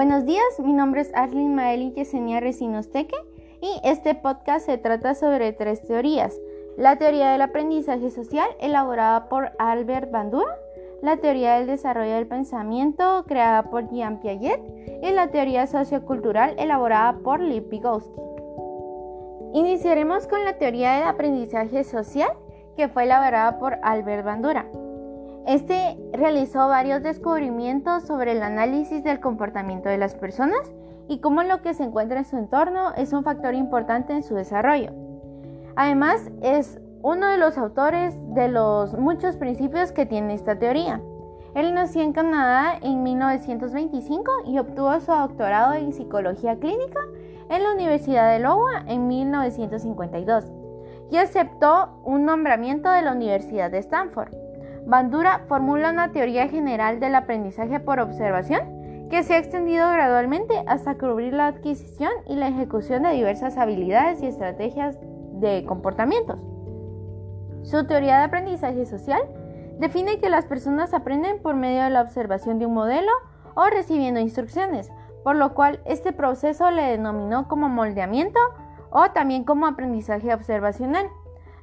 Buenos días, mi nombre es Arlene Maeli Yesenia y este podcast se trata sobre tres teorías. La teoría del aprendizaje social, elaborada por Albert Bandura, la teoría del desarrollo del pensamiento, creada por Jean Piaget, y la teoría sociocultural, elaborada por Lev Vygotsky. Iniciaremos con la teoría del aprendizaje social, que fue elaborada por Albert Bandura. Este realizó varios descubrimientos sobre el análisis del comportamiento de las personas y cómo lo que se encuentra en su entorno es un factor importante en su desarrollo. Además, es uno de los autores de los muchos principios que tiene esta teoría. Él nació en Canadá en 1925 y obtuvo su doctorado en psicología clínica en la Universidad de Iowa en 1952 y aceptó un nombramiento de la Universidad de Stanford. Bandura formula una teoría general del aprendizaje por observación que se ha extendido gradualmente hasta cubrir la adquisición y la ejecución de diversas habilidades y estrategias de comportamientos. Su teoría de aprendizaje social define que las personas aprenden por medio de la observación de un modelo o recibiendo instrucciones, por lo cual este proceso le denominó como moldeamiento o también como aprendizaje observacional.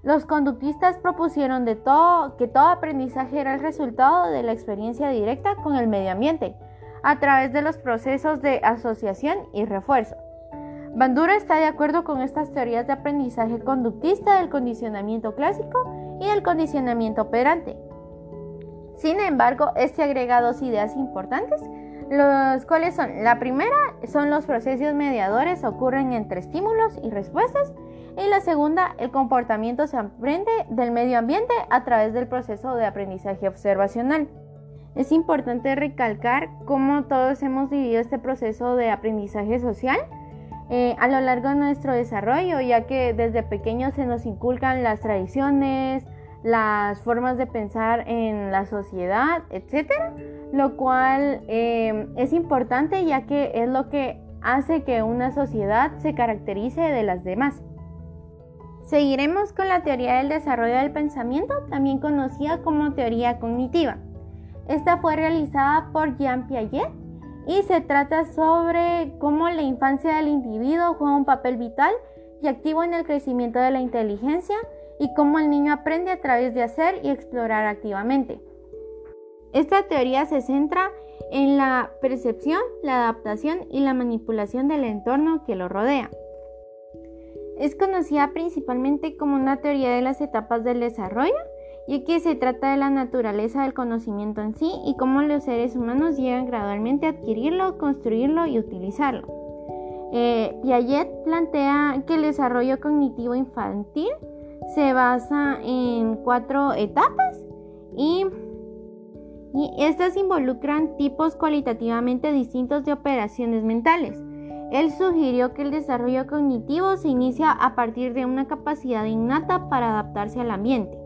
Los conductistas propusieron de todo, que todo aprendizaje era el resultado de la experiencia directa con el medio ambiente, a través de los procesos de asociación y refuerzo. Bandura está de acuerdo con estas teorías de aprendizaje conductista del condicionamiento clásico y del condicionamiento operante. Sin embargo, este agrega dos ideas importantes, los cuales son, la primera son los procesos mediadores ocurren entre estímulos y respuestas, y la segunda, el comportamiento se aprende del medio ambiente a través del proceso de aprendizaje observacional. Es importante recalcar cómo todos hemos vivido este proceso de aprendizaje social eh, a lo largo de nuestro desarrollo, ya que desde pequeños se nos inculcan las tradiciones, las formas de pensar en la sociedad, etc. Lo cual eh, es importante ya que es lo que hace que una sociedad se caracterice de las demás. Seguiremos con la teoría del desarrollo del pensamiento, también conocida como teoría cognitiva. Esta fue realizada por Jean Piaget y se trata sobre cómo la infancia del individuo juega un papel vital y activo en el crecimiento de la inteligencia y cómo el niño aprende a través de hacer y explorar activamente. Esta teoría se centra en la percepción, la adaptación y la manipulación del entorno que lo rodea. Es conocida principalmente como una teoría de las etapas del desarrollo, ya que se trata de la naturaleza del conocimiento en sí y cómo los seres humanos llegan gradualmente a adquirirlo, construirlo y utilizarlo. Eh, Piaget plantea que el desarrollo cognitivo infantil se basa en cuatro etapas y, y estas involucran tipos cualitativamente distintos de operaciones mentales. Él sugirió que el desarrollo cognitivo se inicia a partir de una capacidad innata para adaptarse al ambiente.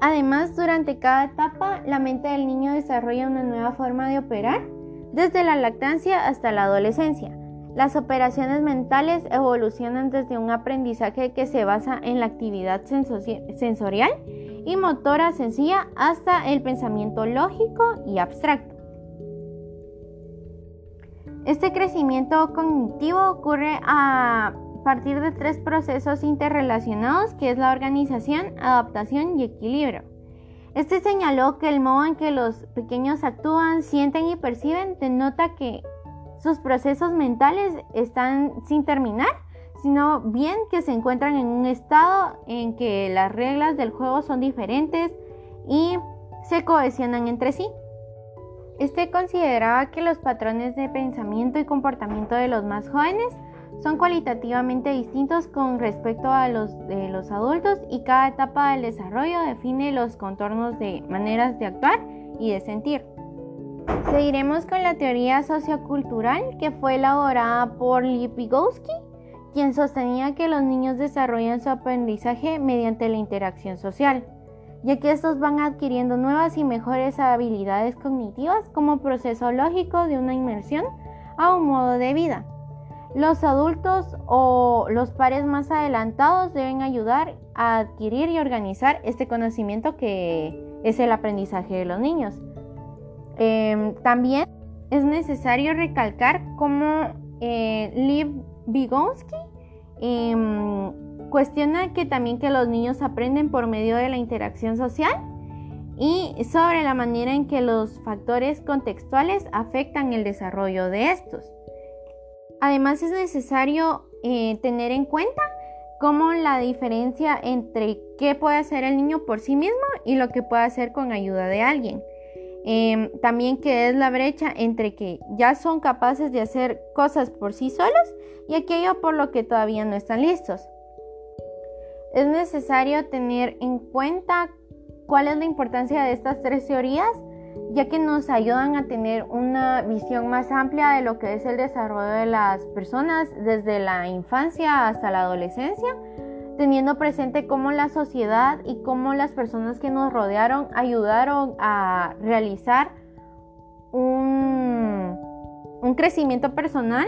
Además, durante cada etapa, la mente del niño desarrolla una nueva forma de operar, desde la lactancia hasta la adolescencia. Las operaciones mentales evolucionan desde un aprendizaje que se basa en la actividad sensorial y motora sencilla hasta el pensamiento lógico y abstracto. Este crecimiento cognitivo ocurre a partir de tres procesos interrelacionados que es la organización, adaptación y equilibrio. Este señaló que el modo en que los pequeños actúan, sienten y perciben denota que sus procesos mentales están sin terminar, sino bien que se encuentran en un estado en que las reglas del juego son diferentes y se cohesionan entre sí. Este consideraba que los patrones de pensamiento y comportamiento de los más jóvenes son cualitativamente distintos con respecto a los de los adultos y cada etapa del desarrollo define los contornos de maneras de actuar y de sentir. Seguiremos con la teoría sociocultural que fue elaborada por Vygotsky, quien sostenía que los niños desarrollan su aprendizaje mediante la interacción social ya que estos van adquiriendo nuevas y mejores habilidades cognitivas como proceso lógico de una inmersión a un modo de vida. Los adultos o los pares más adelantados deben ayudar a adquirir y organizar este conocimiento que es el aprendizaje de los niños. Em, también es necesario recalcar cómo eh, Liv Vygotsky em, cuestiona que también que los niños aprenden por medio de la interacción social y sobre la manera en que los factores contextuales afectan el desarrollo de estos. Además es necesario eh, tener en cuenta cómo la diferencia entre qué puede hacer el niño por sí mismo y lo que puede hacer con ayuda de alguien. Em, también que es la brecha entre que ya son capaces de hacer cosas por sí solos y aquello por lo que todavía no están listos. Es necesario tener en cuenta cuál es la importancia de estas tres teorías, ya que nos ayudan a tener una visión más amplia de lo que es el desarrollo de las personas desde la infancia hasta la adolescencia, teniendo presente cómo la sociedad y cómo las personas que nos rodearon ayudaron a realizar un, un crecimiento personal,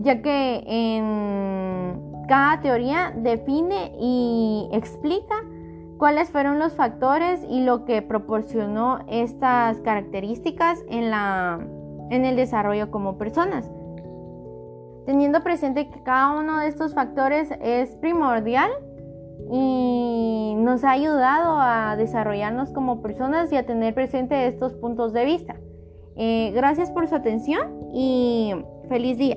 ya que en cada teoría define y explica cuáles fueron los factores y lo que proporcionó estas características en, la, en el desarrollo como personas. Teniendo presente que cada uno de estos factores es primordial y nos ha ayudado a desarrollarnos como personas y a tener presente estos puntos de vista. Eh, gracias por su atención y feliz día.